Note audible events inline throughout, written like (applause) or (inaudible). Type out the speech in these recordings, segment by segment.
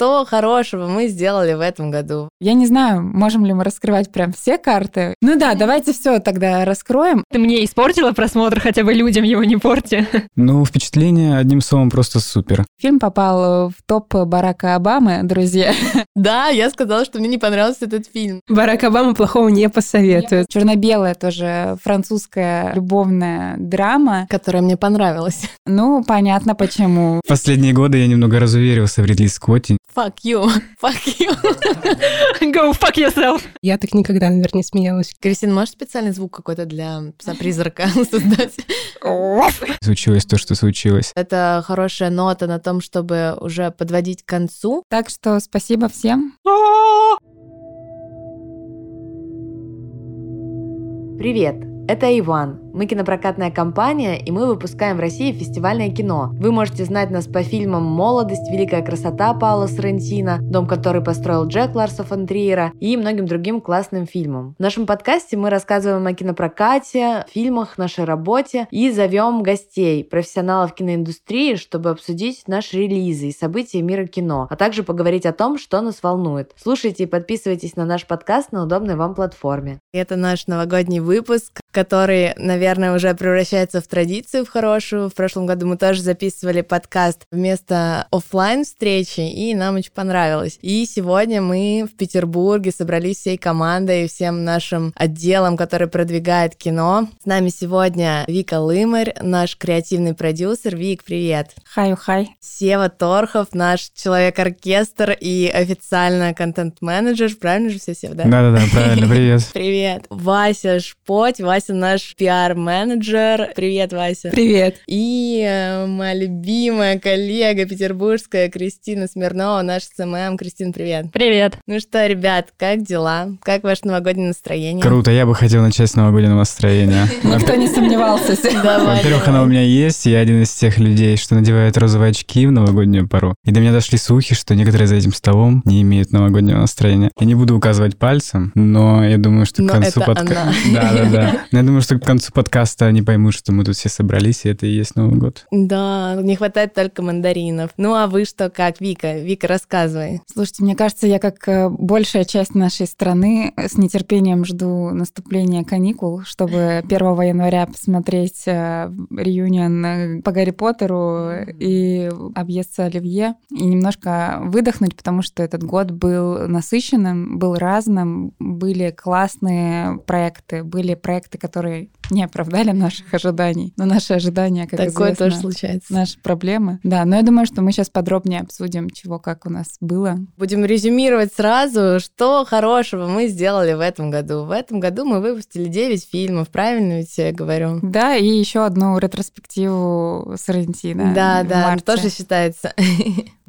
что хорошего мы сделали в этом году. Я не знаю, можем ли мы раскрывать прям все карты. Ну да, давайте все тогда раскроем. Ты мне испортила просмотр, хотя бы людям его не порти. (laughs) Ну, впечатление, одним словом, просто супер. Фильм попал в топ Барака Обамы, друзья. (laughs) Да, я сказала, что мне не понравился этот фильм. Барак Обама плохого не посоветует. Черно-белая тоже французская любовная драма. Которая мне понравилась. Ну, понятно почему. В последние годы я немного разуверился в Ридли Скотте. Fuck you, (laughs) fuck you. (laughs) Go fuck yourself. Я так никогда, наверное, не смеялась. Кристина, можешь специальный звук какой-то для пса-призрака (laughs) создать? Случилось то, что случилось. Это хорошая нота на том, чтобы уже подводить к концу. Так что спасибо всем. Привет! Это Иван. Мы кинопрокатная компания, и мы выпускаем в России фестивальное кино. Вы можете знать нас по фильмам «Молодость», «Великая красота» Паула Соррентино, «Дом, который построил Джек Ларса фон Триера» и многим другим классным фильмам. В нашем подкасте мы рассказываем о кинопрокате, фильмах, нашей работе и зовем гостей, профессионалов киноиндустрии, чтобы обсудить наши релизы и события мира кино, а также поговорить о том, что нас волнует. Слушайте и подписывайтесь на наш подкаст на удобной вам платформе. Это наш новогодний выпуск, который, наверное, уже превращается в традицию в хорошую. В прошлом году мы тоже записывали подкаст вместо офлайн встречи, и нам очень понравилось. И сегодня мы в Петербурге собрались всей командой и всем нашим отделом, который продвигает кино. С нами сегодня Вика Лымарь, наш креативный продюсер. Вик, привет! Хай-хай. Сева Торхов, наш человек-оркестр и официально контент-менеджер. Правильно же все, Сев, да? Да-да-да, правильно, привет. (laughs) Привет. Вася Шпоть, Вася наш пиар-менеджер. Привет, Вася. Привет. И э, моя любимая коллега петербургская Кристина Смирнова, наш СММ. Кристина, привет. Привет. Ну что, ребят, как дела? Как ваше новогоднее настроение? Круто, я бы хотел начать с новогоднего настроения. (laughs) Никто не сомневался. (laughs) Во-первых, она у меня есть, я один из тех людей, что надевает розовые очки в новогоднюю пору. И до меня дошли слухи, что некоторые за этим столом не имеют новогоднего настроения. Я не буду указывать пальцем, но я думаю, что к концу это подка- она. Да-да-да. (laughs) Но я думаю, что к концу подкаста они поймут, что мы тут все собрались, и это и есть Новый год. Да, не хватает только мандаринов. Ну а вы что, как, Вика? Вика, рассказывай. Слушайте, мне кажется, я как э, большая часть нашей страны с нетерпением жду наступления каникул, чтобы 1 января посмотреть э, реюнион э, по Гарри Поттеру и объесться Оливье и немножко выдохнуть, потому что этот год был насыщенным, был разным, были классные проекты, были проекты, которые (laughs) не оправдали наших ожиданий, но наши ожидания, как Такое известно, тоже случается. наши проблемы. Да, но я думаю, что мы сейчас подробнее обсудим, чего как у нас было. Будем резюмировать сразу, что хорошего мы сделали в этом году. В этом году мы выпустили 9 фильмов, правильно ведь я говорю? Да, и еще одну ретроспективу Соррентино. Да, да, марте. тоже считается. (laughs)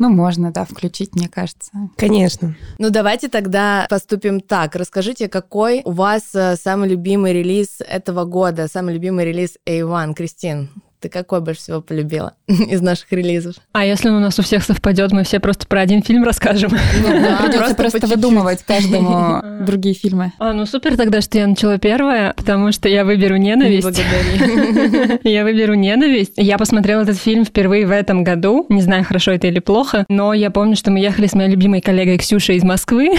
Ну, можно, да, включить, мне кажется. Конечно. Ну, давайте тогда поступим так. Расскажите, какой у вас э, самый любимый релиз этого года, самый любимый релиз A1, Кристин? Ты какой больше всего полюбила (laughs) из наших релизов? А если у нас у всех совпадет, мы все просто про один фильм расскажем. Ну да, (laughs) Придется просто, выдумывать каждому (laughs) другие фильмы. А, ну супер тогда, что я начала первая, потому что я выберу Не ненависть. благодари. Я выберу ненависть. Я посмотрела этот фильм впервые в этом году. Не знаю, хорошо это или плохо, но я помню, что мы ехали с моей любимой коллегой Ксюшей из Москвы,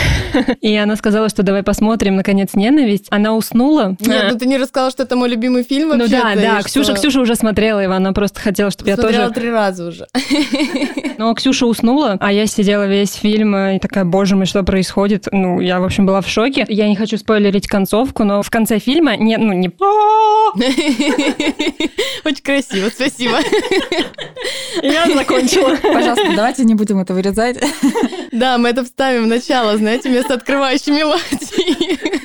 и она сказала, что давай посмотрим, наконец, ненависть. Она уснула. Нет, ну ты не рассказала, что это мой любимый фильм Ну да, да, Ксюша, Ксюша уже смотрела его, она просто хотела, чтобы я Смотрела тоже... три раза уже. (laughs) Но Ксюша уснула, а я сидела весь фильм э, и такая, боже мой, что происходит? Ну, я, в общем, была в шоке. Я не хочу спойлерить концовку, но в конце фильма не, ну, не... (laughs) (laughs) Очень красиво, спасибо. Я закончила. Пожалуйста, давайте не будем это вырезать. Да, мы это вставим в начало, знаете, вместо открывающей мелодии.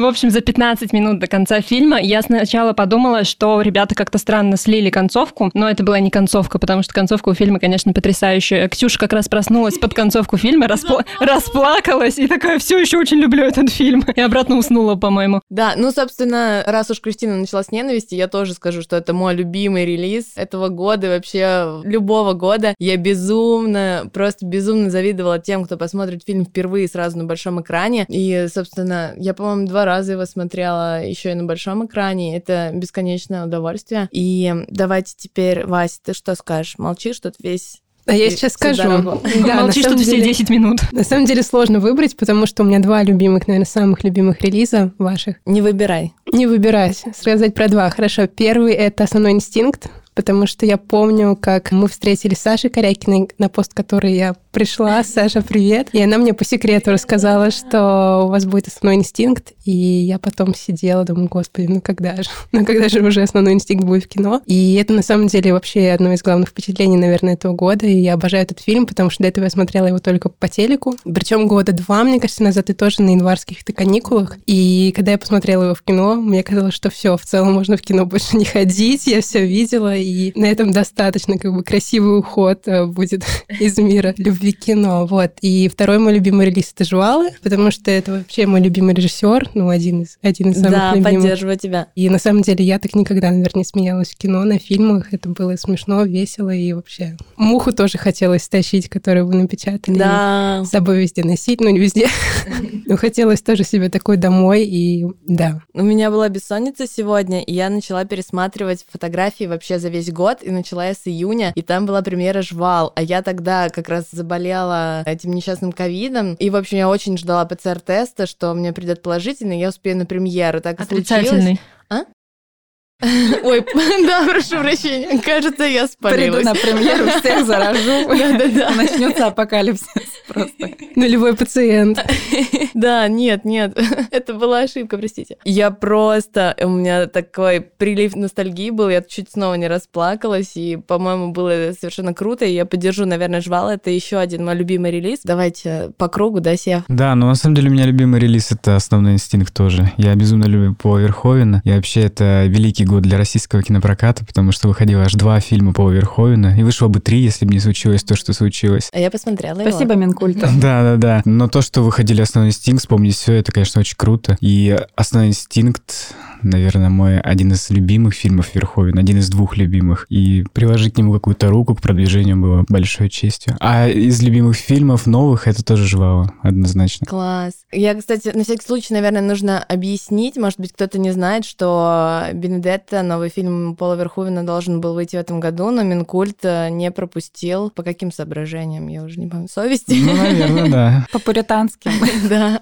В общем, за 15 минут до конца фильма я сначала подумала, что ребята как-то странно слили концовку, но это была не концовка, потому что концовка у фильма, конечно, потрясающая. Ксюша как раз проснулась под концовку фильма, распла- расплакалась и такая, все еще очень люблю этот фильм. И обратно уснула, по-моему. Да, ну, собственно, раз уж Кристина начала с ненависти, я тоже скажу, что это мой любимый релиз этого года, вообще любого года. Я безумно, просто безумно завидовала тем, кто посмотрит фильм впервые сразу на большом экране. И, собственно, я, по-моему, два раза его смотрела еще и на большом экране. Это бесконечное удовольствие. И давайте теперь, Вася, ты что скажешь? Молчишь тут весь А я сейчас скажу. дорогу. (laughs) Да, самом тут все деле- 10 минут. На самом деле сложно выбрать, потому что у меня два любимых, наверное, самых любимых релиза ваших. Не выбирай. Не выбирать. Сказать про два. Хорошо. Первый — это «Основной инстинкт», потому что я помню, как мы встретились с Сашей Корякиной, на пост которой я пришла. Саша, привет. И она мне по секрету рассказала, что у вас будет «Основной инстинкт», и я потом сидела, думаю, господи, ну когда же? (laughs) Ну когда же уже «Основной инстинкт» будет в кино? И это, на самом деле, вообще одно из главных впечатлений, наверное, этого года, и я обожаю этот фильм, потому что до этого я смотрела его только по телеку. Причем года два, мне кажется, назад и тоже на январских каких-то каникулах. И когда я посмотрела его в кино, мне казалось, что все, в целом можно в кино больше не ходить, я все видела, на этом достаточно как бы красивый уход э, будет (laughs) из мира любви кино. Вот. И второй мой любимый релиз — это «Жуалы», потому что это вообще мой любимый режиссер, ну, один из, один из самых Да, любимых. поддерживаю тебя. И на самом деле я так никогда, наверное, не смеялась в кино, на фильмах. Это было смешно, весело и вообще. Муху тоже хотелось стащить, которую вы напечатали. Да. С собой везде носить, ну не везде. (laughs) Но хотелось тоже себе такой домой, и да. У меня была бессонница сегодня, и я начала пересматривать фотографии вообще за весь год, и начала я с июня, и там была премьера «Жвал», а я тогда как раз заболела этим несчастным ковидом, и, в общем, я очень ждала ПЦР-теста, что мне придет положительный, я успею на премьеру. Так и случилось. Отрицательный. (laughs) Ой, (laughs) да, прошу прощения, кажется, я Приду спалилась. на премьеру, всех заражу. (laughs) Да-да-да. Начнется апокалипсис просто. Нулевой пациент. (laughs) Да, нет, нет, (laughs) это была ошибка, простите. Я просто, у меня такой прилив ностальгии был, я чуть снова не расплакалась, и, по-моему, было совершенно круто, и я поддержу, наверное, жвал, это еще один мой любимый релиз. Давайте по кругу, да, Сев? Да, но на самом деле у меня любимый релиз — это «Основной инстинкт» тоже. Я безумно люблю Пола Верховена. И вообще это великий год для российского кинопроката, потому что выходило аж два фильма Пола Верховена. И вышло бы три, если бы не случилось то, что случилось. А я посмотрела его. Спасибо, Минкульта. (laughs) Да-да-да. Но то, что выходили «Основной инстинкт», вспомнить все, это, конечно, очень круто. И «Основной инстинкт», наверное, мой один из любимых фильмов Верховен, один из двух любимых. И приложить к нему какую-то руку к продвижению было большой честью. А из любимых фильмов новых это тоже «Жвало», однозначно. Класс. Я, кстати, на всякий случай, наверное, нужно объяснить, может быть, кто-то не знает, что «Бенедетта», новый фильм Пола Верховена, должен был выйти в этом году, но Минкульт не пропустил. По каким соображениям? Я уже не помню. Совести? Ну, наверное, да. По-пуритански. (laughs) Да.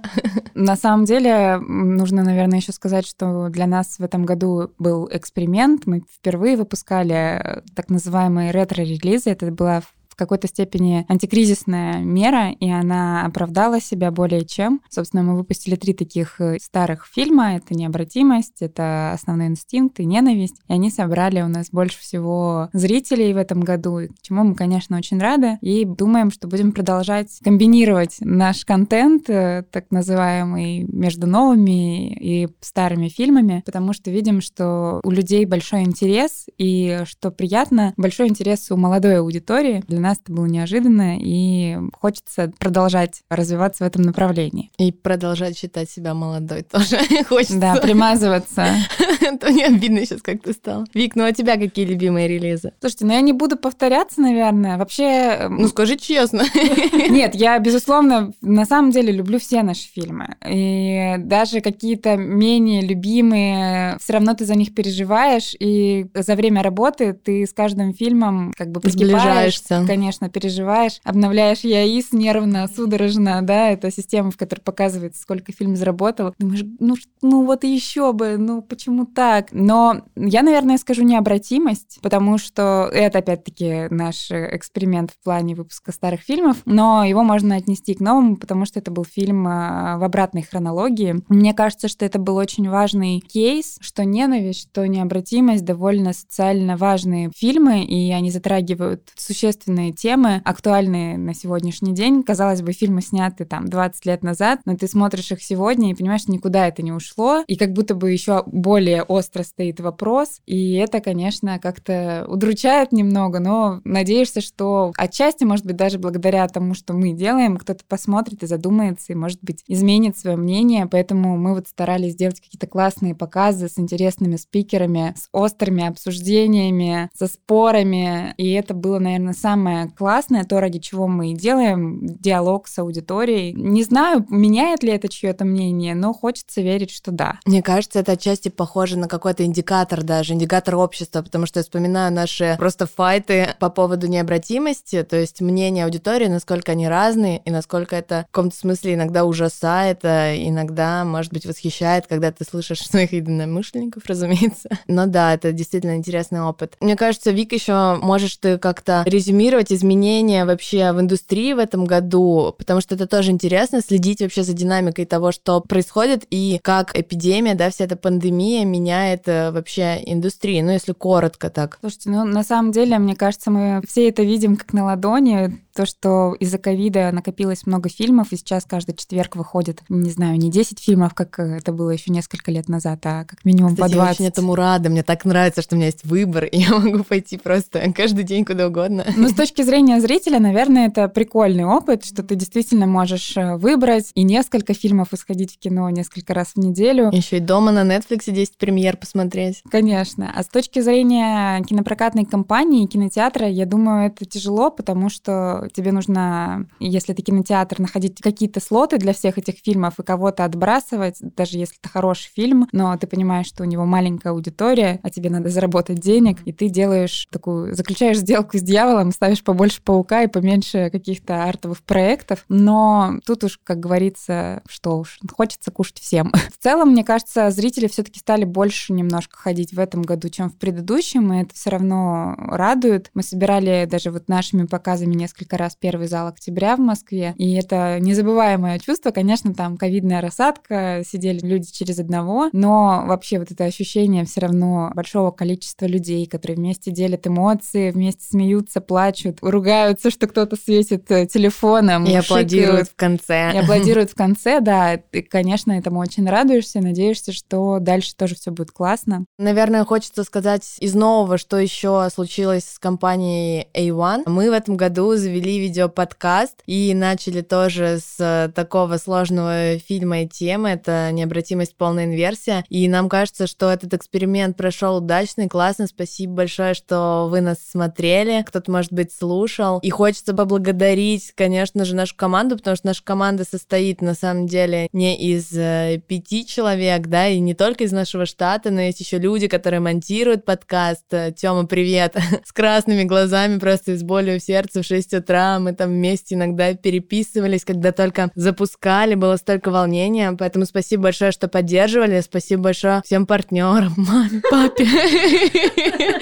На самом деле, нужно, наверное, еще сказать, что для нас в этом году был эксперимент. Мы впервые выпускали э, так называемые ретро-релизы. Это была какой-то степени антикризисная мера, и она оправдала себя более чем. Собственно, мы выпустили три таких э, старых фильма. Это «Необратимость», это «Основной инстинкт» и «Ненависть». И они собрали у нас больше всего зрителей в этом году, и к чему мы, конечно, очень рады. И думаем, что будем продолжать комбинировать наш контент, э, так называемый, между новыми и старыми фильмами, потому что видим, что у людей большой интерес, и что приятно, большой интерес у молодой аудитории. Для нас это было неожиданно, и хочется продолжать развиваться в этом направлении. И продолжать считать себя молодой тоже (laughs) хочется. Да, примазываться. (laughs) Это мне обидно сейчас как-то стало. Вик, ну а тебя какие любимые релизы? Слушайте, ну я не буду повторяться, наверное. Вообще, эм, Ну скажи честно. (laughs) Нет, я, безусловно, на самом деле люблю все наши фильмы. И даже какие-то менее любимые, все равно ты за них переживаешь, и за время работы ты с каждым фильмом как бы прикипаешь, Сближаешься. конечно, переживаешь, обновляешь ЯИС нервно, судорожно, да, это система, в которой показывается, сколько фильм заработал. Думаешь, ну, ну вот еще бы, ну почему так? Но я, наверное, скажу необратимость, потому что это, опять-таки, наш э, эксперимент в плане выпуска старых фильмов, но его можно отнести к новому, потому что это был фильм а, в обратной хронологии. Мне кажется, что это был очень важный кейс, что ненависть, что необратимость довольно социально важные фильмы, и они затрагивают существенные темы, актуальные на сегодняшний день. Казалось бы, фильмы сняты там 20 лет назад, но ты смотришь их сегодня и понимаешь, никуда это не ушло, и как будто бы еще более остро стоит вопрос, и это, конечно, как-то удручает немного, но надеешься, что отчасти, может быть, даже благодаря тому, что мы делаем, кто-то посмотрит и задумается, и, может быть, изменит свое мнение, поэтому мы вот старались сделать какие-то классные показы с интересными спикерами, с острыми обсуждениями, со спорами, и это было, наверное, самое классное, то, ради чего мы делаем диалог с аудиторией. Не знаю, меняет ли это чье-то мнение, но хочется верить, что да. Мне кажется, это отчасти похоже на какой-то индикатор даже, индикатор общества, потому что я вспоминаю наши просто файты по поводу необратимости, то есть мнение аудитории, насколько они разные, и насколько это в каком-то смысле иногда ужасает, а иногда, может быть, восхищает, когда ты слышишь (laughs) своих единомышленников, разумеется. Но да, это действительно интересный опыт. Мне кажется, Вик, еще можешь ты как-то резюмировать изменения вообще в индустрии в этом году, потому что это тоже интересно, следить вообще за динамикой того, что происходит, и как эпидемия, да, вся эта пандемия меняет э, вообще индустрию, ну, если коротко так. Слушайте, ну, на самом деле, мне кажется, мы все это видим как на ладони то, что из-за ковида накопилось много фильмов, и сейчас каждый четверг выходит, не знаю, не 10 фильмов, как это было еще несколько лет назад, а как минимум Кстати, по 20. я очень этому рада. Мне так нравится, что у меня есть выбор, и (laughs) я могу пойти просто каждый день куда угодно. Ну, с точки зрения зрителя, наверное, это прикольный опыт, что ты действительно можешь э, выбрать и несколько фильмов и сходить в кино несколько раз в неделю. Еще и дома на Netflix 10 премьер посмотреть. Конечно. А с точки зрения кинопрокатной компании, кинотеатра, я думаю, это тяжело, потому что тебе нужно, если ты кинотеатр, находить какие-то слоты для всех этих фильмов и кого-то отбрасывать, даже если это хороший фильм, но ты понимаешь, что у него маленькая аудитория, а тебе надо заработать денег, и ты делаешь такую, заключаешь сделку с дьяволом, ставишь побольше паука и поменьше каких-то артовых проектов, но тут уж, как говорится, что уж, хочется кушать всем. (laughs) В целом, мне кажется, зрители все-таки стали больше немножко ходить в этом году, чем в предыдущем, и это все равно радует. Мы собирали даже вот нашими показами несколько раз первый зал октября в Москве. И это незабываемое чувство. Конечно, там ковидная рассадка, сидели люди через одного, но вообще вот это ощущение все равно большого количества людей, которые вместе делят эмоции, вместе смеются, плачут, ругаются, что кто-то светит э, телефоном. И аплодируют в конце. И аплодируют в конце, да. Ты, конечно, этому очень радуешься, надеешься, что дальше тоже все будет классно. Наверное, хочется сказать из нового, что еще случилось с компанией A1. Мы в этом году завели видеоподкаст и начали тоже с такого сложного фильма и темы. Это «Необратимость. Полная инверсия». И нам кажется, что этот эксперимент прошел удачный, классно. Спасибо большое, что вы нас смотрели, кто-то, может быть, слушал. И хочется поблагодарить, конечно же, нашу команду, потому что наша команда состоит, на самом деле, не из э, пяти человек, да, и не только из нашего штата, но есть еще люди, которые монтируют подкаст. Тёма, привет! (laughs) С красными глазами, просто с болью в сердце в 6 утра мы там вместе иногда переписывались, когда только запускали, было столько волнения, поэтому спасибо большое, что поддерживали, спасибо большое всем партнерам, (laughs) маме, папе. (laughs)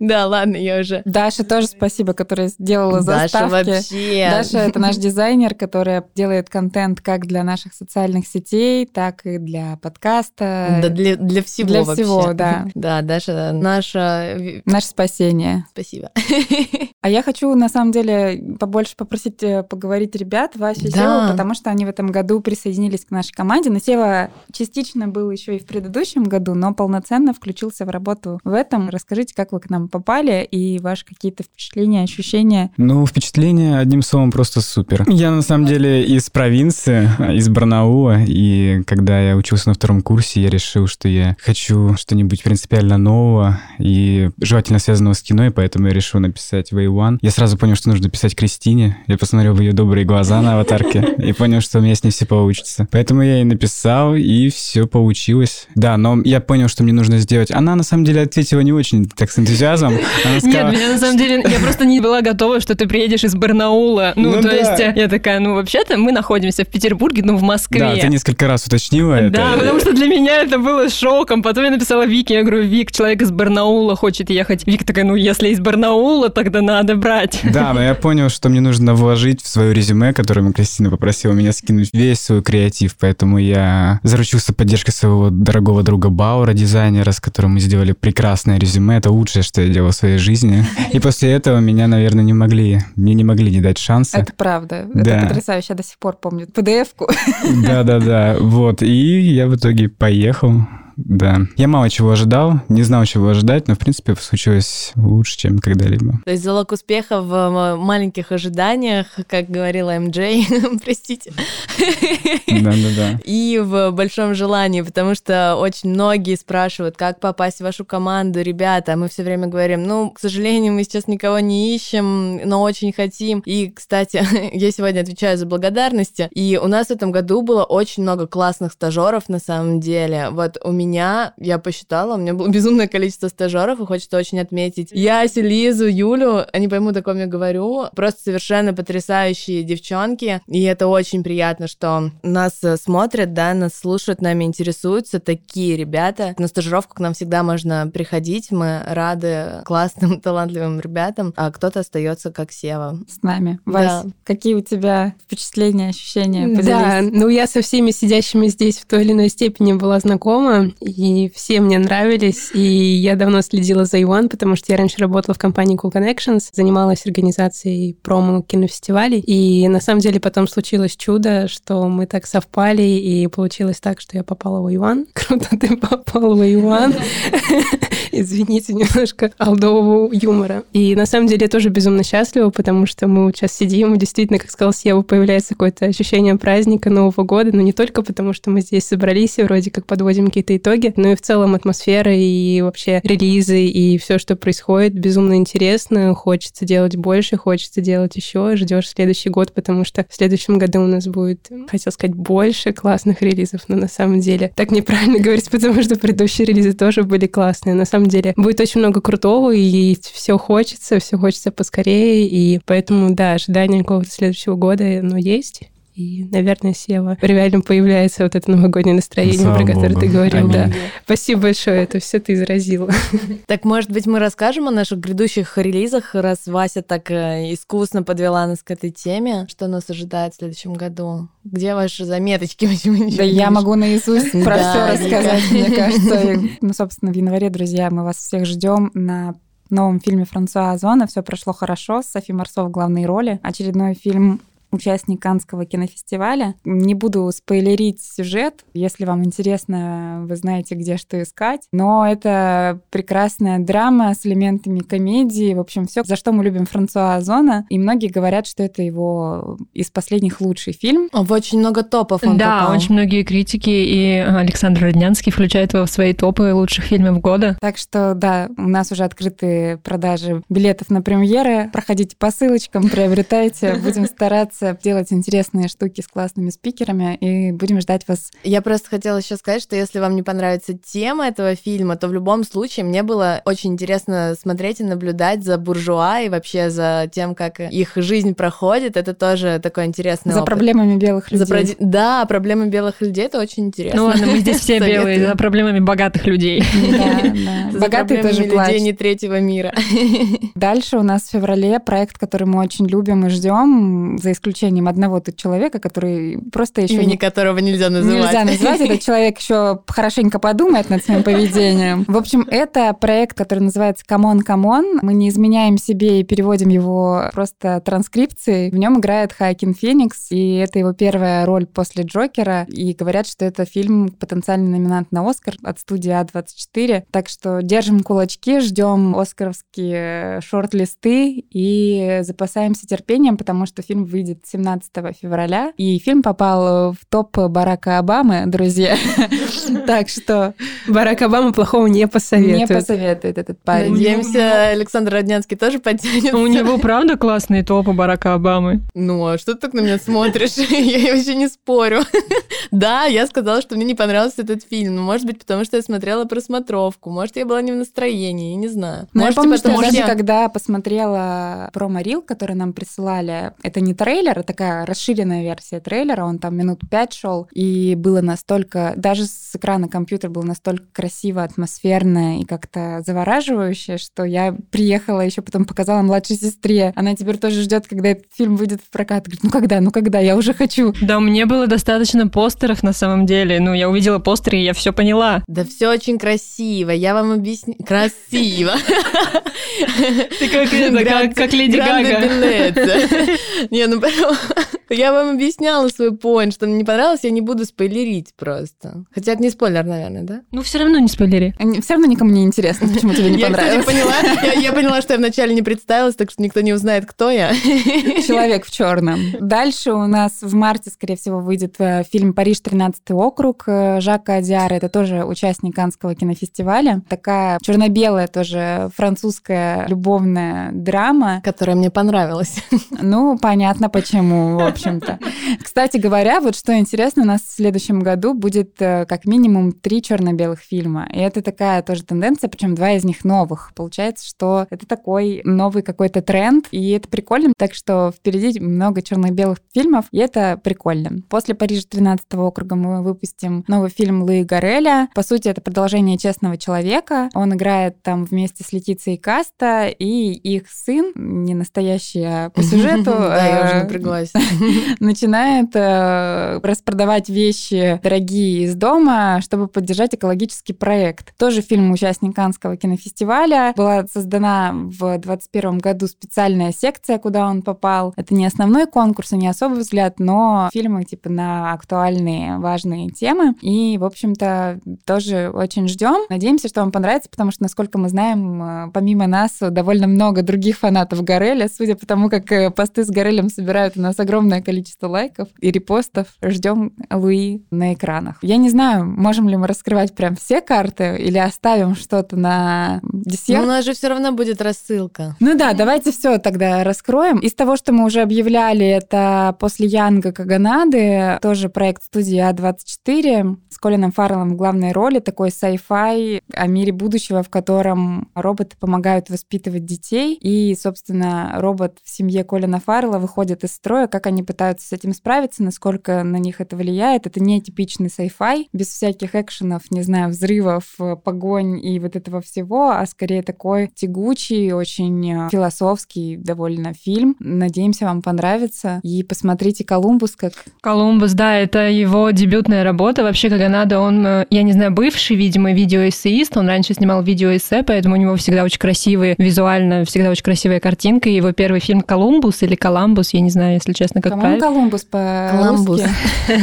Да, ладно, я уже... Даша тоже спасибо, которая сделала заставки. Даша вообще... Даша — это наш (laughs) дизайнер, которая делает контент как для наших социальных сетей, так и для подкаста. Да, для, для всего Для вообще. всего, да. Да, Даша наша... Наше спасение. Спасибо. А я хочу, на самом деле, побольше попросить э, поговорить ребят, Васю и Да. Севу, потому что они в этом году присоединились к нашей команде. Но Сева частично был еще и в предыдущем году, но полноценно включился в работу в этом. Расскажите, как вы к нам попали и ваши какие-то впечатления, ощущения. Ну, впечатление, одним словом, просто супер. Я, на самом деле, из провинции, из Барнаула, и когда я учился на втором курсе, я решил, что я хочу что-нибудь принципиально нового и желательно связанного с кино, и поэтому я решил написать Way One. Я сразу понял, что нужно писать Кристине. Я посмотрел в ее добрые глаза на аватарке и понял, что у меня с ней все получится. Поэтому я ей написал, и все получилось. Да, но я понял, что мне нужно сделать. Она, на самом деле, ответила не очень так с энтузиазмом. Она Нет, сказала, меня на самом деле, я просто не была готова, что ты приедешь из Барнаула. Ну, Ну то да. есть, я такая, ну, вообще-то мы находимся в Петербурге, ну, в Москве. Да, ты несколько раз уточнила это. Да, потому что для меня это было шоком. Потом я написала Вике, я говорю, Вик, человек из Барнаула хочет ехать. Вик такая, ну, если из Барнаула, тогда надо брать. Да, но я понял, что мне нужно вложить в свое резюме, которое Кристина попросила меня скинуть, весь свой креатив, поэтому я заручился поддержкой своего дорогого друга Баура, дизайнера, с которым мы сделали прекрасное резюме. Это лучшее, что я делал в своей жизни. И после этого меня, наверное, не могли, мне не могли не дать шанса. Это правда. Да. Это потрясающе. Я до сих пор помню PDF-ку. Да-да-да, вот. И я в итоге поехал Да. Я мало чего ожидал, не знал, чего ожидать, но, в принципе, случилось лучше, чем когда-либо. То есть залог успеха в маленьких ожиданиях, как говорила МД, (laughs) простите. Да-да-да. И в большом желании, потому что очень многие спрашивают, как попасть в вашу команду, ребята. Мы все время говорим, ну, к сожалению, мы сейчас никого не ищем, но очень хотим. И, кстати, (laughs) я сегодня отвечаю за благодарности. И у нас в этом году было очень много классных стажеров на самом деле. Вот у меня, я посчитала, у меня было (laughs) безумное количество стажеров, и хочется очень отметить Ясю, Лизу, Юлю. Они поймут, о ком я говорю. Просто совершенно потрясающие девчонки. И это очень приятно, что нас смотрят, да, нас слушают, нами интересуются. Такие ребята. На стажировку к нам всегда можно приходить. Мы рады (laughs) классным, (laughs) талантливым ребятам. А кто-то остается как Сева. С нами. Вась, да. какие у тебя впечатления, ощущения? Поделись. Да, ну я со всеми сидящими здесь в той или иной степени была знакома, и все мне нравились, и я давно следила за Иван, потому что я раньше работала в компании Cool Connections, занималась организацией промо кинофестивалей, и на самом деле потом случилось чудо, что мы так совпали, и получилось так, что я попала в Иван. (laughs) Круто ты попал в Иван. (laughs) Извините, немножко алдового юмора. И на самом деле я тоже безумно счастлива, потому что мы сейчас сидим, действительно, как сказал Сева, появляется какое-то ощущение праздника Нового года, но не только потому, что мы здесь собрались и вроде как подводим какие-то итоги, но и в целом атмосфера и вообще релизы и все, что происходит, безумно интересно. Хочется делать больше, хочется делать еще. Ждешь следующий год, потому что в следующем году у нас будет, хотел сказать, больше классных релизов, но на самом деле так неправильно (laughs) говорить, потому что предыдущие релизы тоже были классные. На самом деле будет очень много крутого, и все хочется, все хочется поскорее, и поэтому, да, ожидание какого-то следующего года, оно есть. И, наверное, Сева, реально появляется вот это новогоднее настроение, Слава про которое Богу. ты говорил. Да. Спасибо большое, это все ты изразила. (laughs) Так, может быть, мы расскажем о наших грядущих релизах, раз Вася так э, искусно подвела нас к этой теме. Что нас ожидает в следующем году? Где ваши заметочки? (laughs) Да я могу наизусть (laughs) про все рассказать, мне кажется. Ну, собственно, в январе, друзья, мы вас всех ждем на новом фильме Франсуа Озона «Все прошло хорошо» с Софи Марсо в главной роли. Очередной фильм участник Канского кинофестиваля. Не буду спойлерить сюжет. Если вам интересно, вы знаете, где что искать. Но это прекрасная драма с элементами комедии. В общем, все, за что мы любим Франсуа Озона. И многие говорят, что это его из последних лучший фильм. В очень много топов он Да, попал. очень многие критики. И Александр Роднянский включает его в свои топы лучших фильмов года. Так что, да, у нас уже открыты продажи билетов на премьеры. Проходите по ссылочкам, приобретайте. Будем стараться стараться делать интересные штуки с классными спикерами, и будем ждать вас. Я просто хотела еще сказать, что если вам не понравится тема этого фильма, то в любом случае мне было очень интересно смотреть и наблюдать за буржуа и вообще за тем, как их жизнь проходит. Это тоже такой интересный За опыт. проблемами белых людей. За про... Да, проблемы белых людей, это очень интересно. Ну ладно, мы здесь все (laughs) белые, за проблемами богатых людей. (laughs) Да, да. Богатые тоже людей не третьего мира. (laughs) Дальше у нас в феврале проект, который мы очень любим и ждем, за исключением исключением одного тут человека, который просто еще... Имени не... которого нельзя называть. Нельзя назвать. Этот человек еще хорошенько подумает над своим поведением. В общем, это проект, который называется «Камон, камон». Мы не изменяем себе и переводим его просто транскрипцией. В нем играет Хоакин Феникс, и это его первая роль после Джокера. И говорят, что это фильм потенциальный номинант на Оскар от студии A24. Так что держим кулачки, ждем оскаровские шорт-листы и запасаемся терпением, потому что фильм выйдет 17 февраля, и фильм попал в топ Барака Обамы, друзья. (laughs) Так что... Барак Обама плохого не посоветует. Не посоветует этот парень. Надеемся, Александр Роднянский тоже подтянется. У него, правда, классные топы Барака Обамы? Ну, а что ты так на меня смотришь? (laughs) Я вообще не спорю. (laughs) Да, я сказала, что мне не понравился этот фильм. Ну, может быть, потому что я смотрела просмотровку. Может, я была не в настроении, я не знаю. Но может, я помню, что даже когда посмотрела промо-рил, который нам присылали, это не трейлер, трейлер, такая расширенная версия трейлера, он там минут пять шел, и было настолько, даже с экрана компьютера было настолько красиво, атмосферно и как-то завораживающе, что я приехала, еще потом показала младшей сестре. Она теперь тоже ждет, когда этот фильм выйдет в прокат. Говорит, ну когда, ну когда, я уже хочу. Да, мне было достаточно постеров на самом деле. Ну, я увидела постеры, и я все поняла. Да все очень красиво, я вам объясню. Красиво. Ты как, как, как Леди Гага. (laughs) Не, ну (laughs) Я вам объясняла свой поинт, что мне не понравилось, я не буду спойлерить просто. Хотя это не спойлер, наверное, да? Ну, все равно не спойлери. Все равно никому не интересно, почему тебе не Я, кстати, понравилось. поняла, (laughs) я, я поняла, что я вначале не представилась, так что никто не узнает, кто я. (laughs) Человек в черном. Дальше у нас в марте, скорее всего, выйдет э, фильм «Париж, 13 округ» э, Жака Адиара. Это тоже участник Каннского кинофестиваля. Такая черно-белая тоже французская любовная драма. Которая мне понравилась. Ну, понятно почему, в общем-то. Кстати говоря, вот что интересно, у нас в следующем году будет э, как минимум три черно-белых фильма. И это такая тоже тенденция, причем два из них новых. Получается, что это такой новый какой-то тренд, и это прикольно. Так что впереди много черно-белых фильмов, и это прикольно. После Парижа 13 округа мы выпустим новый фильм Луи Гореля. По сути, это продолжение «Честного человека». Он играет там вместе с Летицией Каста, и их сын, не настоящий, а по сюжету, (laughs) напряглась. (laughs) начинает э, распродавать вещи дорогие из дома, чтобы поддержать экологический проект. Тоже фильм участник Каннского кинофестиваля. Была создана в 2021 году специальная секция, куда он попал. Это не основной конкурс не особый взгляд, но фильмы типа на актуальные, важные темы. И, в общем-то, тоже очень ждем. Надеемся, что вам понравится, потому что, насколько мы знаем, э, помимо нас довольно много других фанатов Гореля. Судя по тому, как э, посты с Горелем собирают у нас огромное количество лайков и репостов, ждем Луи на экранах. Я не знаю, можем ли мы раскрывать прям все карты или оставим что-то на Но десерт. у нас же все равно будет рассылка. Ну да, давайте все тогда раскроем. Из того, что мы уже объявляли, это после Янга Каганады, тоже проект студии А24 с Колином Фарреллом в главной роли, такой sci-fi о мире будущего, в котором роботы помогают воспитывать детей. И, собственно, робот в семье Колина Фаррелла выходит из строя, как они пытаются с этим справиться, насколько на них это влияет. Это не типичный sci-fi, без всяких экшенов, не знаю, взрывов, погонь и вот этого всего, а скорее такой тягучий, очень э, философский довольно фильм. Надеемся, вам понравится. И посмотрите «Колумбус», как Колумбус, да, это его дебютная работа. Вообще, Каганада, он, э, я не знаю, бывший, видимо, видеоэссеист. Он раньше снимал видеоэссе, поэтому у него всегда очень красивые, визуально всегда очень красивая картинка. И его первый фильм «Колумбус» или «Коламбус», я не знаю, если честно, как По-моему, правильно. Колумбус по Коламбус.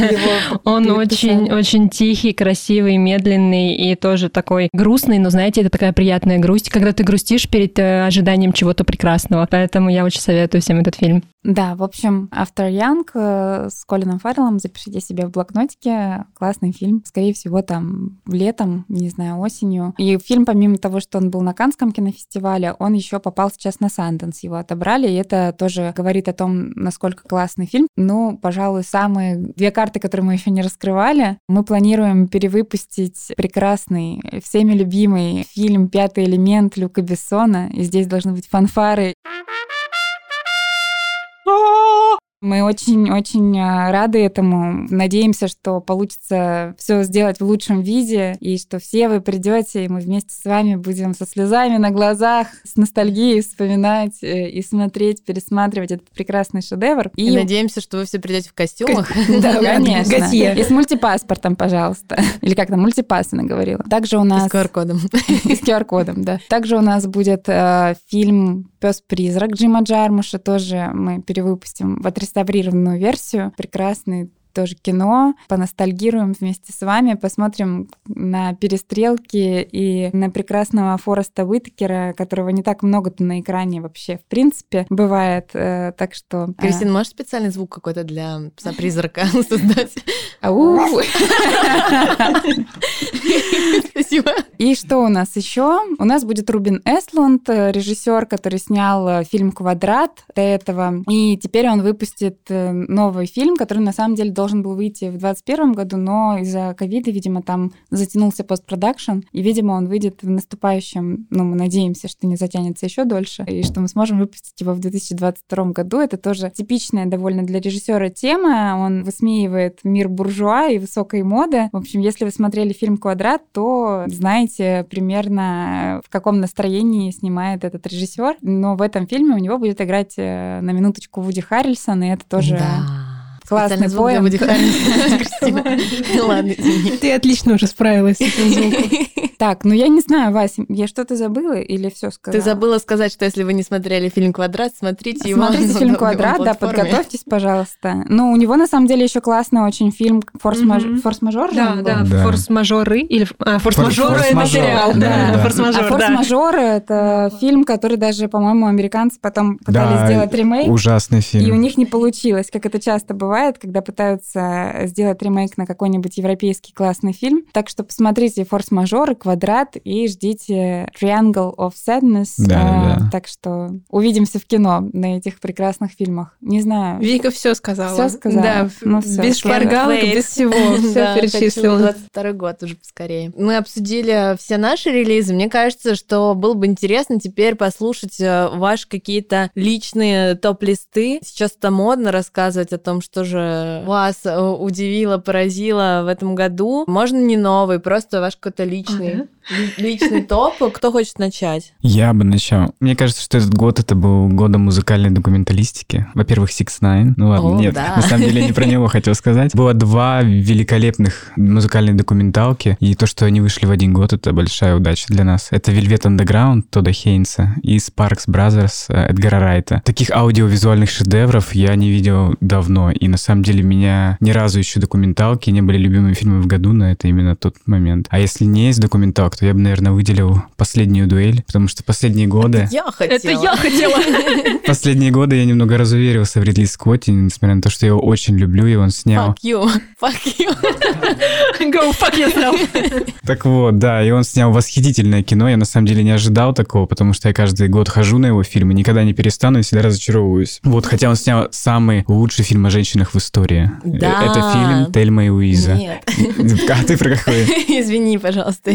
(laughs) Он очень, очень тихий, красивый, медленный и тоже такой грустный, но, знаете, это такая приятная грусть, когда ты грустишь перед э, ожиданием чего-то прекрасного. Поэтому я очень советую всем этот фильм. Да, в общем, After Young э, с Колином Фарреллом запишите себе в блокнотике. Классный фильм. Скорее всего, там летом, не знаю, осенью. И фильм, помимо того, что он был на Канском кинофестивале, он еще попал сейчас на Санденс. Его отобрали, и это тоже говорит о том, насколько классный фильм. Ну, пожалуй, самые две карты, которые мы еще не раскрывали. Мы планируем перевыпустить прекрасный, всеми любимый фильм «Пятый элемент» Люка Бессона. И здесь должны быть фанфары. Мы очень-очень а, рады этому. Надеемся, что получится все сделать в лучшем виде, и что все вы придете, и мы вместе с вами будем со слезами на глазах, с ностальгией вспоминать э, и смотреть, пересматривать этот прекрасный шедевр. И надеемся, что вы все придете в костюмах. (laughs) Да, конечно. И с мультипаспортом, пожалуйста. (laughs) Или как там, мультипас она говорила. Также у С нас... QR-кодом. И с QR-кодом, да. Также у нас будет э, фильм «Пес-призрак» Джима Джармуша. Тоже мы перевыпустим в отреставрированную версию. Прекрасный тоже кино, поностальгируем вместе с вами, посмотрим на перестрелки и на прекрасного Фореста Уитакера, которого не так много-то на экране вообще, в принципе, бывает. Э, Так что... э, Кристина, можешь специальный звук какой-то для пса-призрака (laughs) создать? (laughs) ау! (laughs) Спасибо. И что у нас еще? У нас будет Рубин Эстлунд, э, режиссер, который снял э, фильм «Квадрат» до этого. И теперь он выпустит э, новый фильм, который на самом деле должен был выйти в 2021 году, но из-за ковида, видимо, там затянулся постпродакшн. И, видимо, он выйдет в наступающем, ну, мы надеемся, что не затянется еще дольше, и что мы сможем выпустить его в 2022 году. Это тоже типичная довольно для режиссера тема. Он высмеивает мир буржуа и высокой моды. В общем, если вы смотрели фильм «Квадрат», то знаете примерно, в каком настроении снимает этот режиссер. Но в этом фильме у него будет играть э, на минуточку Вуди Харрельсон, и это тоже... Да. Классный Кристина. Ладно, извини. Ты отлично уже справилась с этим звуком. Так, ну я не знаю, Вась, я что-то забыла или все сказала? Ты забыла сказать, что если вы не смотрели фильм «Квадрат», смотрите его. Смотрите фильм «Квадрат», да, подготовьтесь, пожалуйста. Ну, у него на самом деле еще классный очень фильм «Форс-маж- Мгм. «Форс-мажор». Да, да, форс-мажоры или а, форс-мажоры это сериал, форс-мажор, а. «Форс-мажоры» — это фильм, который даже, по-моему, американцы потом пытались сделать ремейк. Ужасный фильм. И у них не получилось, как это часто бывает, когда пытаются сделать ремейк на какой-нибудь европейский классный фильм. Так что посмотрите «Форс-мажоры», «Квадрат» и ждите «Triangle of Sadness». Да, А, да. Так что увидимся в кино на этих прекрасных фильмах. Не знаю. Вика все сказала. Всё сказала. Да, Ну всё. без шпаргалок, без всего. Все (laughs) Да, перечислила. хочу 22 год уже поскорее. Мы обсудили все наши релизы. Мне кажется, что было бы интересно теперь послушать э, ваши какие-то личные топ-листы. Сейчас это модно рассказывать о том, что же вас э, удивило, поразило в этом году. Можно не новый, просто ваш какой-то личный, Ага. ли- личный топ. Кто хочет начать? Я бы начал. Мне кажется, что этот год это был годом музыкальной документалистики. Во-первых, Six Nine. Ну ладно, О, нет, да. на самом деле не про него хотел сказать. Было два великолепных музыкальных документалки, и то, что они вышли в один год, это большая удача для нас. Это Velvet Underground Тодда Хейнса и Sparks Brothers э, Эдгара Райта. Таких аудиовизуальных шедевров я не видел давно, и на самом деле меня ни разу еще документалки не были любимыми фильмами в году, но это именно тот момент. А если не есть документалок, то я бы, наверное, выделил «Последнюю дуэль», потому что последние годы... Я хотела. Это я хотела. (laughs) Последние годы я немного разуверился в Ридли Скотте, несмотря на то, что я его очень люблю, и он снял... Fuck you. Fuck you. Go fuck yourself. (laughs) Так вот, да, и он снял восхитительное кино. Я на самом деле не ожидал такого, потому что я каждый год хожу на его фильмы, никогда не перестану и всегда разочаровываюсь. Вот, хотя он снял самый лучший фильм о женщинах в истории. Э, Да. Это фильм «Тельма и Уиза». Нет. (laughs) А ты про какой? (laughs) Извини, пожалуйста.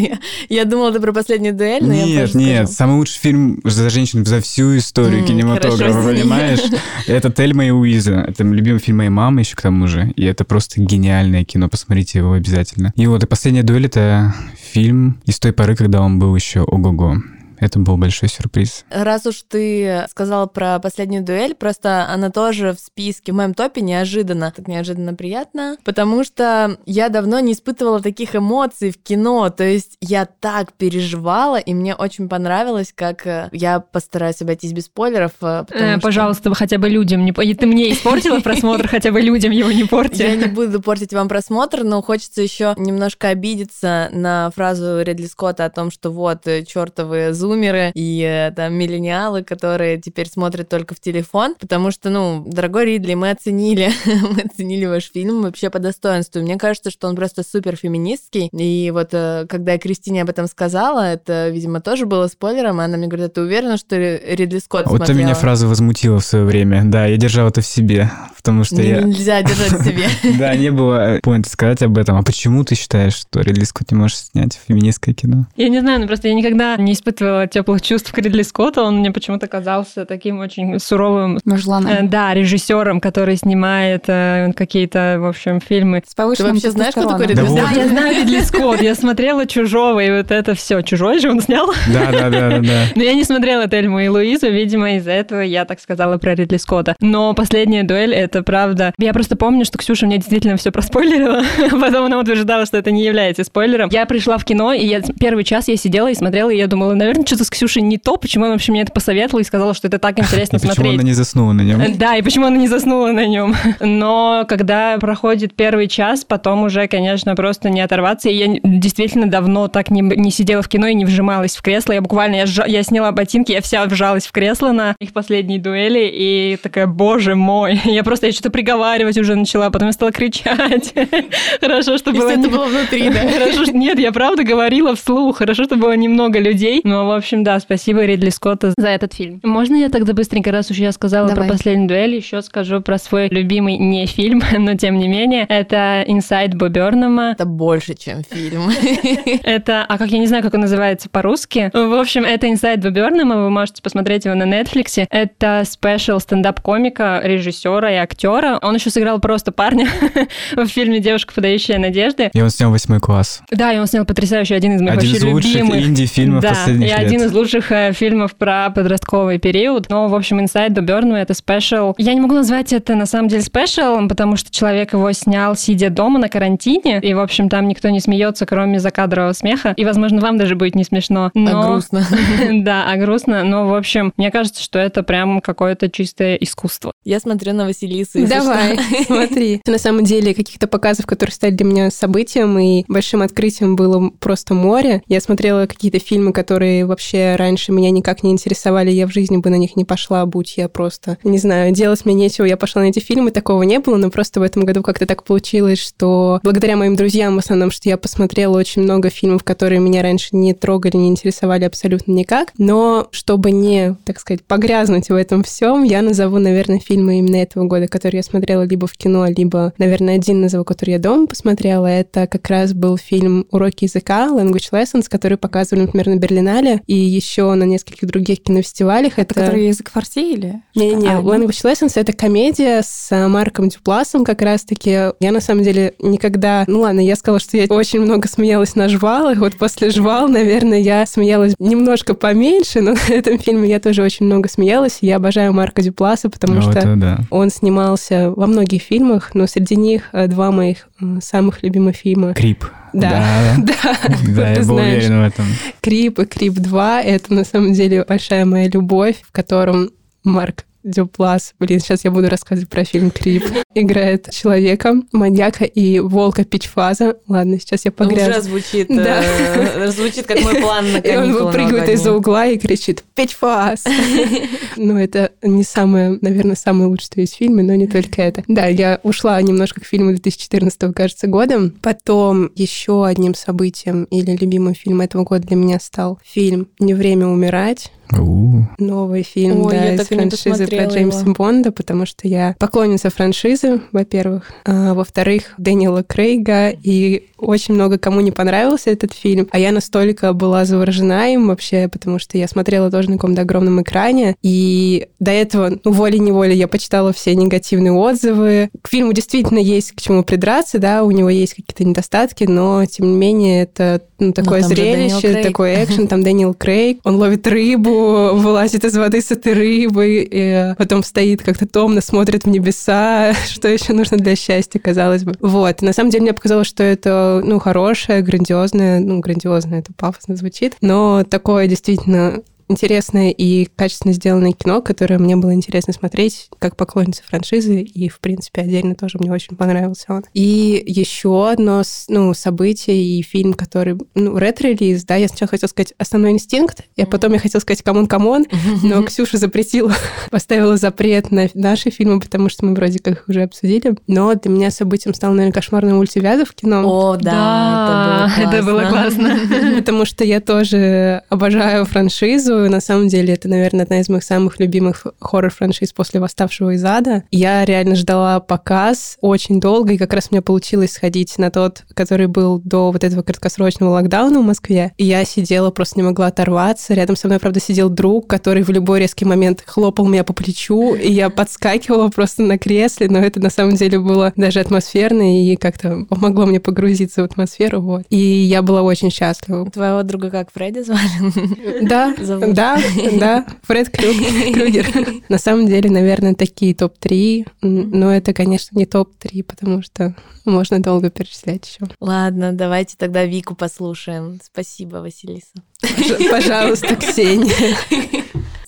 Я, думала, ты про последнюю дуэль, но Нет, нет, скажу. самый лучший фильм за женщин за всю историю кинематографа, хорошо, понимаешь? Это Тельма и Уиза. Это любимый фильм моей мамы еще к тому же. И это просто гениальное кино, посмотрите его обязательно. И вот, и «Последняя дуэль» — это фильм из той поры, когда он был еще ого-го. Это был большой сюрприз. Раз уж ты сказала про последнюю дуэль, просто она тоже в списке, в моем топе неожиданно. Так неожиданно приятно, потому что я давно не испытывала таких эмоций в кино. То есть я так переживала, и мне очень понравилось, как э, я постараюсь обойтись без спойлеров. э, Э, что Пожалуйста, хотя бы людям не... Ты мне испортила просмотр, хотя бы людям его не порти. Я не буду портить вам просмотр, но хочется еще немножко обидеться на фразу Редли Скотта о том, что вот чертовы зумеры и э, там миллениалы, которые теперь смотрят только в телефон, потому что, ну, дорогой Ридли, мы оценили, (laughs) мы оценили ваш фильм вообще по достоинству. Мне кажется, что он просто супер феминистский, и вот э, когда я Кристине об этом сказала, это, видимо, тоже было спойлером, и она мне говорит, «А ты уверена, что Ридли Скотт Вот это смотрела?» меня фраза возмутила в свое время. Да, я держал это в себе, потому что я... Нельзя держать в себе. (laughs) Да, не было поинта сказать об этом. А почему ты считаешь, что Ридли Скотт не может снять феминистское кино? Я не знаю, ну просто я никогда не испытывала теплых чувств к Ридли Скотту. Он мне почему-то казался таким очень суровым, Мужланом. э, да, режиссером, который снимает э, какие-то, в общем, фильмы. С повышенным вообще знаешь, кто такой Ридли вот. Да, я знаю Ридли Скотт, я смотрела «Чужого», и вот это все. «Чужой» же он снял. Да, да, да, да, да. (laughs) Но я не смотрела Тельму и Луизу, видимо, из-за этого я так сказала про Ридли Скотта. Но последняя дуэль, это правда. Я просто помню, что Ксюша мне действительно все проспойлерила, (laughs) потом она утверждала, что это не является спойлером. Я пришла в кино, и я первый час я сидела и смотрела, и я думала, наверное, что-то с Ксюшей не то, почему она вообще мне это посоветовала и сказала, что это так интересно И почему смотреть. она не заснула на нем? Э, Да, и почему она не заснула на нем. (laughs) Но когда проходит первый час, потом уже, конечно, просто не оторваться. И я действительно давно так не, не сидела в кино и не вжималась в кресло. Я буквально, я, сжа- я сняла ботинки, я вся вжалась в кресло на их последней дуэли, и такая, боже мой. (laughs) Я просто, я что-то приговаривать уже начала, потом я стала кричать. (laughs) Хорошо, что было... Это было внутри, да? Хорошо, нет, я правда говорила вслух. Хорошо, что было немного людей. Но, в общем, да, спасибо Ридли Скотту за этот фильм. Можно я тогда быстренько, раз уж я сказала Давай. про последнюю дуэль, еще скажу про свой любимый не фильм, (laughs) но тем не менее. Это «Inside Бо Бёрнама». Это больше, чем фильм. (laughs) Это, а как я не знаю, как он называется по-русски. В общем, это «Inside Бо Бёрнама», вы можете посмотреть его на Netflix. Это special стендап-комика, режиссера и актера. Он еще сыграл просто парня (laughs) в фильме «Девушка, подающая надежды». И он снял восьмой класс. Да, и он снял потрясающий один из моих Один вообще из лучших любимых. инди-фильмов да, последних лет. Один из лучших э, фильмов про подростковый период. Но, в общем, Inside Бо Бёрнама это special. Я не могу назвать это на самом деле special, потому что человек его снял, сидя дома на карантине. И, в общем, там никто не смеется, кроме закадрового смеха. И, возможно, вам даже будет не смешно. Но... А грустно. (laughs) Да, а грустно. Но, в общем, мне кажется, что это прям какое-то чистое искусство. Я смотрю на Василису. Давай, (laughs) смотри. На самом деле, каких-то показов, которые стали для меня событием и большим открытием было просто море. Я смотрела какие-то фильмы, которые вообще раньше меня никак не интересовали, я в жизни бы на них не пошла, будь я просто, не знаю, делать мне нечего, я пошла на эти фильмы, такого не было, но просто в этом году как-то так получилось, что благодаря моим друзьям в основном, что я посмотрела очень много фильмов, которые меня раньше не трогали, не интересовали абсолютно никак, но чтобы не, так сказать, погрязнуть в этом всем, я назову, наверное, фильмы именно этого года, которые я смотрела либо в кино, либо, наверное, один назову, который я дома посмотрела. Это как раз был фильм «Уроки языка», Language Lessons, который показывали, например, на Берлинале и еще на нескольких других кинофестивалях. Это, это... который язык фарси или? Не-не, а, Language Lessons — это комедия с Марком Дюпласом как раз-таки. Я, на самом деле, никогда... Ну ладно, я сказала, что я очень много смеялась на жвалах. Вот после жвал, наверное, я смеялась немножко поменьше, но (laughs) на этом фильме я тоже очень много смеялась. Я обожаю Марка Дюпласа, потому ну, что да. он снимался во многих фильмах, но среди них э, два моих самых любимых фильма. Крип. Да, да, (laughs) да, да я был уверен в этом. Крип и Крип 2 — это на самом деле большая моя любовь, в котором Марк Дюплас. Блин, сейчас я буду рассказывать про фильм «Крип». Играет человека, маньяка и волка Пичфаза. Ладно, сейчас я погрязну. Уже звучит, да. э, звучит как мой план на (laughs) И он выпрыгивает из-за угла и кричит «Пичфаз!». (laughs) Ну, это не самое, наверное, самое лучшее, что есть в фильме, но не только это. Да, я ушла немножко к фильму 2014, кажется, года. Потом еще одним событием или любимым фильмом этого года для меня стал фильм «Не время умирать». Новый фильм Ой, да, из франшизы про Джеймса его. Бонда, потому что я поклонница франшизы, во-первых. А, во-вторых, Дэниела Крейга, и очень много кому не понравился этот фильм, а я настолько была заворожена им вообще, потому что я смотрела тоже на каком-то огромном экране, и до этого, ну, волей-неволей я почитала все негативные отзывы. К фильму действительно есть к чему придраться, да, у него есть какие-то недостатки, но, тем не менее, это ну, такое зрелище, такой экшен, там Дэниел Крейг, он ловит рыбу, вылазит из воды с этой рыбой, и потом стоит как-то томно, смотрит в небеса, (laughs) что еще нужно для счастья, казалось бы. Вот, на самом деле мне показалось, что это, ну, хорошее, грандиозное, ну, грандиозное, это пафосно звучит, но такое действительно интересное и качественно сделанное кино, которое мне было интересно смотреть, как поклонница франшизы, и, в принципе, отдельно тоже мне очень понравился он. И еще одно ну, событие и фильм, который, ну, ретро-релиз, да, я сначала хотела сказать «Основной инстинкт», а потом я хотела сказать «Камон-камон», но Ксюша запретила, (laughs) поставила запрет на наши фильмы, потому что мы вроде как их уже обсудили. Но для меня событием стал, наверное, «Кошмарная улица Вязов» в кино. О, да, это было (laughs) классно. (laughs) Потому что я тоже обожаю франшизу, рассказываю. На самом деле, это, наверное, одна из моих самых любимых хоррор-франшиз после «Восставшего из ада». Я реально ждала показ очень долго, и как раз у меня получилось сходить на тот, который был до вот этого краткосрочного локдауна в Москве. И я сидела, просто не могла оторваться. Рядом со мной, правда, сидел друг, который в любой резкий момент хлопал меня по плечу, и я подскакивала просто на кресле, но это на самом деле было даже атмосферно и как-то помогло мне погрузиться в атмосферу. Вот. И я была очень счастлива. Твоего друга как Фредди звали? Да, да, да, Фред Крюгер. На самом деле, наверное, такие топ-3, но это, конечно, не топ-3, потому что можно долго перечислять еще. Ладно, давайте тогда Вику послушаем. Спасибо, Василиса. Пожалуйста, Ксения. (laughs)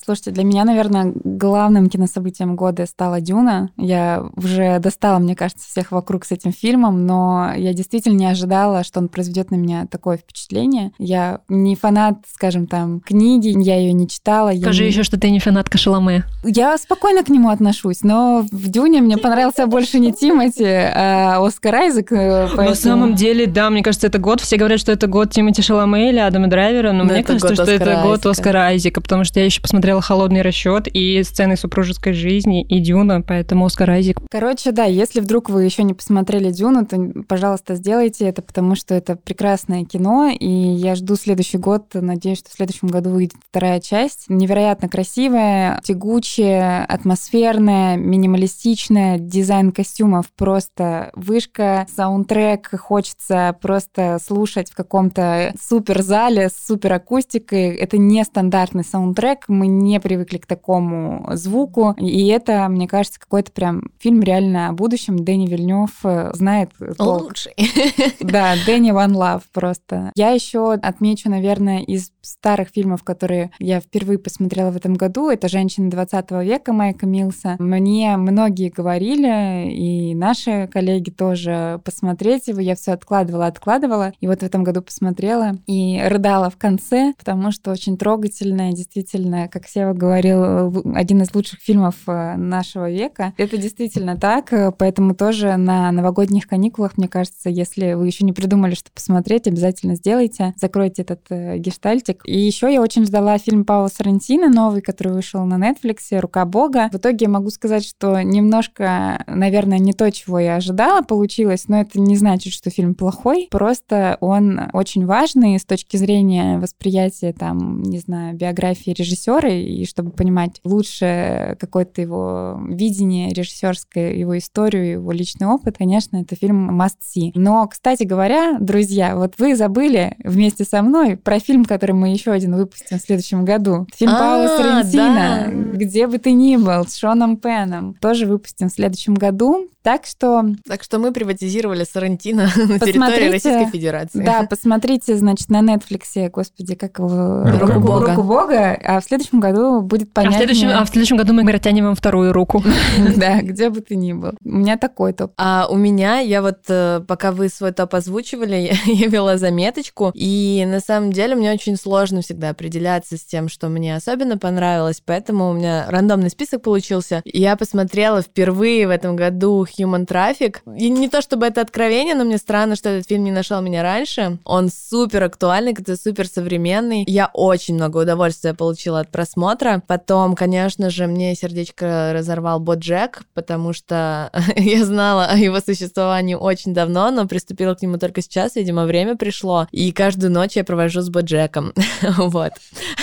Слушайте, для меня, наверное, главным кинособытием года стала «Дюна». Я уже достала, мне кажется, всех вокруг с этим фильмом, но я действительно не ожидала, что он произведет на меня такое впечатление. Я не фанат, скажем, там, книги, я ее не читала. Скажи не... еще, что ты не фанатка Шаломе. Я спокойно к нему отношусь, но в «Дюне» мне понравился больше не Тимати, а Оскар Айзек. Э, поэтому... На самом деле, да, мне кажется, это год. Все говорят, что это год Тимати Шаломе или Адама Драйвера, но, но мне кажется, что Оскара это год Оскара Айзека, потому что я еще посмотрела смотрела «Холодный расчет» и «Сцены супружеской жизни», и «Дюна», поэтому Оскар Айзек. Короче, да, если вдруг вы еще не посмотрели «Дюну», то, пожалуйста, сделайте это, потому что это прекрасное кино, и я жду следующий год, надеюсь, что в следующем году выйдет вторая часть. Невероятно красивая, тягучая, атмосферная, минималистичная, дизайн костюмов просто вышка, саундтрек хочется просто слушать в каком-то супер зале с супер акустикой. Это не стандартный саундтрек, мы не привыкли к такому звуку, и это, мне кажется, какой-то прям фильм реально о будущем. Дэнни Вильнев э, знает толк. Лучший. (laughs) Да, Дэнни One Love просто. Я еще отмечу, наверное, из старых фильмов, которые я впервые посмотрела в этом году, это «Женщины 20 века» Майка Милса. Мне многие говорили, и наши коллеги тоже, посмотреть его. Я все откладывала, откладывала. И вот в этом году посмотрела и рыдала в конце, потому что очень трогательная, действительно, как Сева говорил, один из лучших фильмов э, нашего века. Это действительно так, поэтому тоже на новогодних каникулах, мне кажется, если вы еще не придумали, что посмотреть, обязательно сделайте, закройте этот э, гештальтик. И еще я очень ждала фильм Паула Сарантино, новый, который вышел на Netflix, «Рука Бога». В итоге могу сказать, что немножко, наверное, не то, чего я ожидала, получилось, но это не значит, что фильм плохой. Просто он очень важный с точки зрения восприятия, там, не знаю, биографии режиссера, и чтобы понимать лучше какое-то его видение режиссерское, его историю, его личный опыт, конечно, это фильм must see. Но, кстати говоря, друзья, вот вы забыли вместе со мной про фильм, который мы еще один выпустим в следующем году. Фильм Паула А, Соррентино да. «Где бы ты ни был» с Шоном Пеном. Тоже выпустим в следующем году. Так что Так что мы приватизировали Сарантино (laughs) на территории Посмотрите. Российской Федерации. Да, посмотрите, значит, на Netflix, господи, как его... Руку Бога. Руку Бога, а в следующем году будет А в, следующем, а в следующем году мы протянем вам вторую руку. (laughs) Да, где бы ты ни был. У меня такой топ. А у меня, я вот, э, пока вы свой топ озвучивали, я, (laughs) я вела заметочку, и на самом деле мне очень сложно всегда определяться с тем, что мне особенно понравилось, поэтому у меня рандомный список получился. Я посмотрела впервые в этом году Human Traffic, и не то чтобы это откровение, но мне странно, что этот фильм не нашел меня раньше. Он супер актуальный, это супер современный. Я очень много удовольствия получила от просмотра. Потом, конечно же, мне сердечко разорвал Боджек, потому что (laughs) я знала о его существовании очень давно, но приступила к нему только сейчас, видимо, время пришло. И каждую ночь я провожу с Боджеком. (laughs) Вот.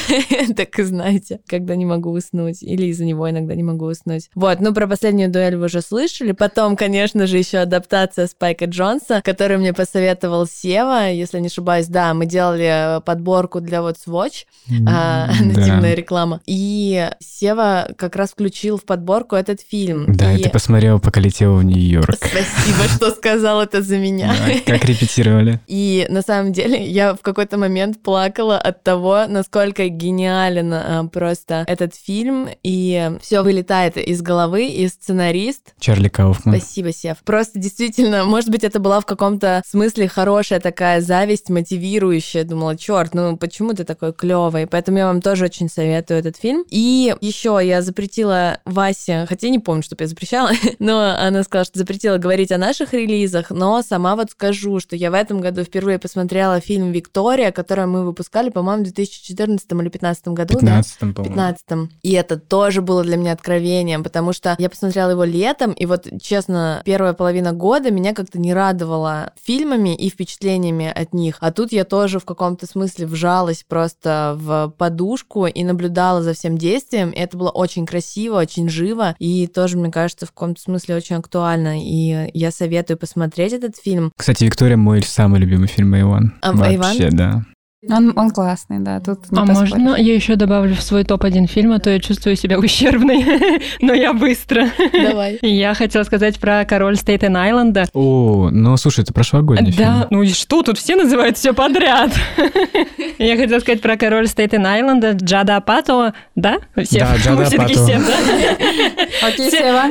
(laughs) Так и знаете, когда не могу уснуть. Или из-за него иногда не могу уснуть. Вот, ну про последнюю дуэль вы уже слышали. Потом, конечно же, еще адаптация Спайка Джонса, который мне посоветовал Сева, если не ошибаюсь. Да, мы делали подборку для What's Watch, а, (laughs) Да. нативная реклама. И Сева как раз включил в подборку этот фильм. Да, И ты посмотрел, пока летел в Нью-Йорк. Спасибо, (laughs) что сказал это за меня. Да, Как репетировали. И на самом деле я в какой-то момент плакала от того, насколько гениален а, просто этот фильм, и все вылетает из головы, и сценарист. Чарли Кауфман. Спасибо, Сев. Просто действительно, может быть, это была в каком-то смысле хорошая такая зависть, мотивирующая. Думала, черт, ну почему ты такой клевый? Поэтому я вам тоже очень советую этот фильм. И еще я запретила Васе, хотя не помню, что я запрещала, (laughs) но она сказала, что запретила говорить о наших релизах, но сама вот скажу, что я в этом году впервые посмотрела фильм «Виктория», который мы выпускали, по-моему, в 2014 или 2015 году, да? 15 по-моему. 15 И это тоже было для меня откровением, потому что я посмотрела его летом, и вот, честно, первая половина года меня как-то не радовала фильмами и впечатлениями от них. А тут я тоже в каком-то смысле вжалась просто в подушку и наблюдала за всем действием. И это было очень красиво, очень живо, и тоже, мне кажется, в каком-то смысле очень актуально. И я советую посмотреть этот фильм. Кстати, Виктория мой самый любимый фильм Иван. А, Вообще, да. Он, он классный, да, тут не А поспоришь. можно я еще добавлю в свой топ-1 фильм, а то я чувствую себя ущербной, (laughs) но я быстро. Давай. (laughs) Я хотела сказать про «Король Стейтен-Айленда». О, ну слушай, это прошлогодний фильм. Да, ну и что, тут все называют все подряд. (laughs) Я хотела сказать про «Король Стейтен-Айленда» Джада Апатова, да? Сев? Да, Джада Мы. Сев, да? Окей, Сева.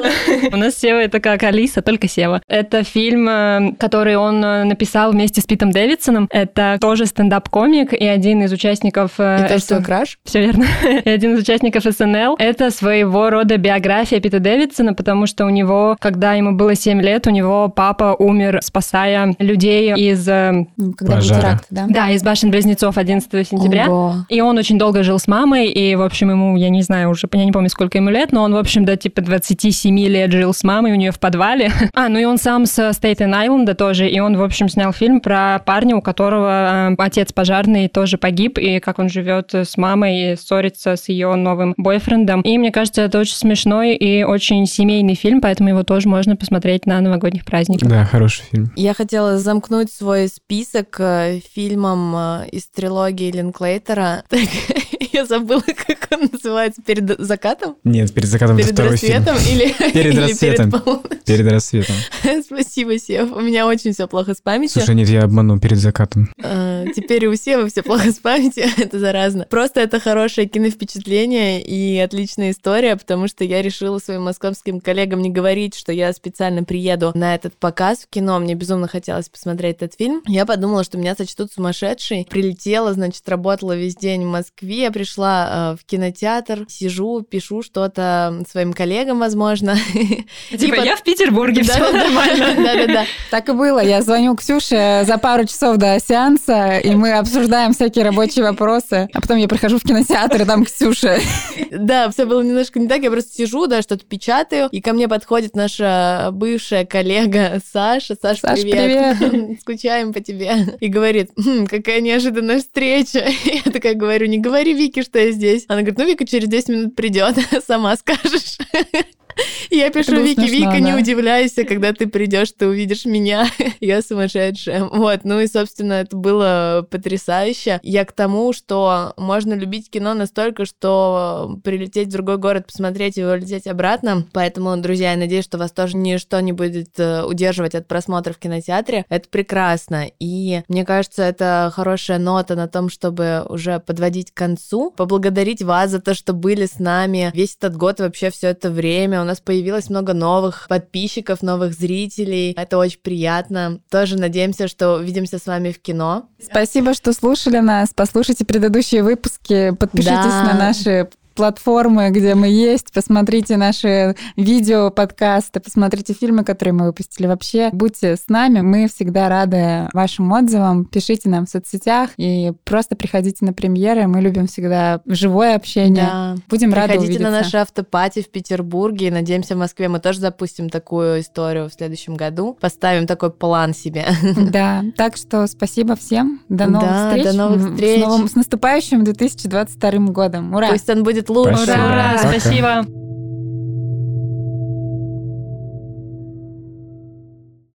У нас Сева это как Алиса, только Сева. Это фильм, э, который он э, написал вместе с Питом Дэвидсоном. Это тоже стендап-комик, комик и один из участников... Это что, краш? Все верно. (laughs) и один из участников СНЛ. Это своего рода биография Пита Дэвидсона, потому что у него, когда ему было 7 лет, у него папа умер, спасая людей из... Э, когда был теракт, да? Да, из башен-близнецов 11 сентября. Ого. И он очень долго жил с мамой, и, в общем, ему, я не знаю уже, я не помню, сколько ему лет, но он, в общем, до типа 27 лет жил с мамой у нее в подвале. (laughs) а, ну и он сам с Стейтен-Айленда тоже, и он, в общем, снял фильм про парня, у которого э, отец пожарный тоже погиб, и как он живет с мамой и ссорится с ее новым бойфрендом. И мне кажется, это очень смешной и очень семейный фильм, поэтому его тоже можно посмотреть на новогодних праздниках. Да, хороший фильм. Я хотела замкнуть свой список э, фильмом э, из трилогии Линклейтера. (laughs) Я забыла, как он называется. Перед закатом? Нет, перед закатом перед второй рассветом фильм. (laughs) Или, перед или рассветом. Перед, перед рассветом. (laughs) Спасибо, Сев. У меня очень все плохо с памятью. Слушай, нет, я обманул перед закатом. А, теперь у Сева все плохо с памятью. (laughs) это заразно. Просто это хорошее киновпечатление и отличная история, потому что я решила своим московским коллегам не говорить, что я специально приеду на этот показ в кино. Мне безумно хотелось посмотреть этот фильм. Я подумала, что меня сочтут сумасшедшей. Прилетела, значит, работала весь день в Москве. Я пришла э, в кинотеатр, сижу, пишу что-то своим коллегам, возможно. (laughs) Типа, я в Петербурге, все нормально. (laughs) Да-да-да. Так и было. Я звоню Ксюше за пару часов до сеанса, и мы обсуждаем всякие рабочие вопросы. А потом я прихожу в кинотеатр, и там Ксюша. Да, все было немножко не так. Я просто сижу, да, что-то печатаю, и ко мне подходит наша бывшая коллега Саша. Саша, Саш, привет. привет. (laughs) Скучаем по тебе. И говорит, хм, какая неожиданная встреча. (laughs) Я такая говорю, не говори Вике, что я здесь. Она говорит, ну Вика через 10 минут придет, (laughs) сама скажешь. (laughs) Я пишу Вики, Вика, не удивляйся, когда ты придешь, ты увидишь меня. (laughs) Я сумасшедшая. Вот, ну и, собственно, это было потрясающе. Я к тому, что можно любить кино настолько, что прилететь в другой город, посмотреть его, улететь обратно. Поэтому, друзья, я надеюсь, что вас тоже ничто не будет э, удерживать от просмотра в кинотеатре. Это прекрасно. И мне кажется, это хорошая нота на том, чтобы уже подводить к концу. Поблагодарить вас за то, что были с нами весь этот год, вообще все это время у нас появилось много новых подписчиков, новых зрителей. Это очень приятно. Тоже надеемся, что увидимся с вами в кино. Спасибо, что слушали нас. Послушайте предыдущие выпуски. Подпишитесь да. на наши платформы, где мы есть. Посмотрите наши видео, подкасты, посмотрите фильмы, которые мы выпустили. Вообще, будьте с нами. Мы всегда рады вашим отзывам. Пишите нам в соцсетях и просто приходите на премьеры. Мы любим всегда живое общение. Да. Будем Приходите рады увидеться. на наши автопати в Петербурге. Надеемся, в Москве мы тоже запустим такую историю в следующем году. Поставим такой план себе. (laughs) Да, так что спасибо всем. До новых да, встреч. До новых встреч. С, новым, с наступающим 2022 годом. Ура! Пусть он будет лучше. Спасибо. Ура, спасибо.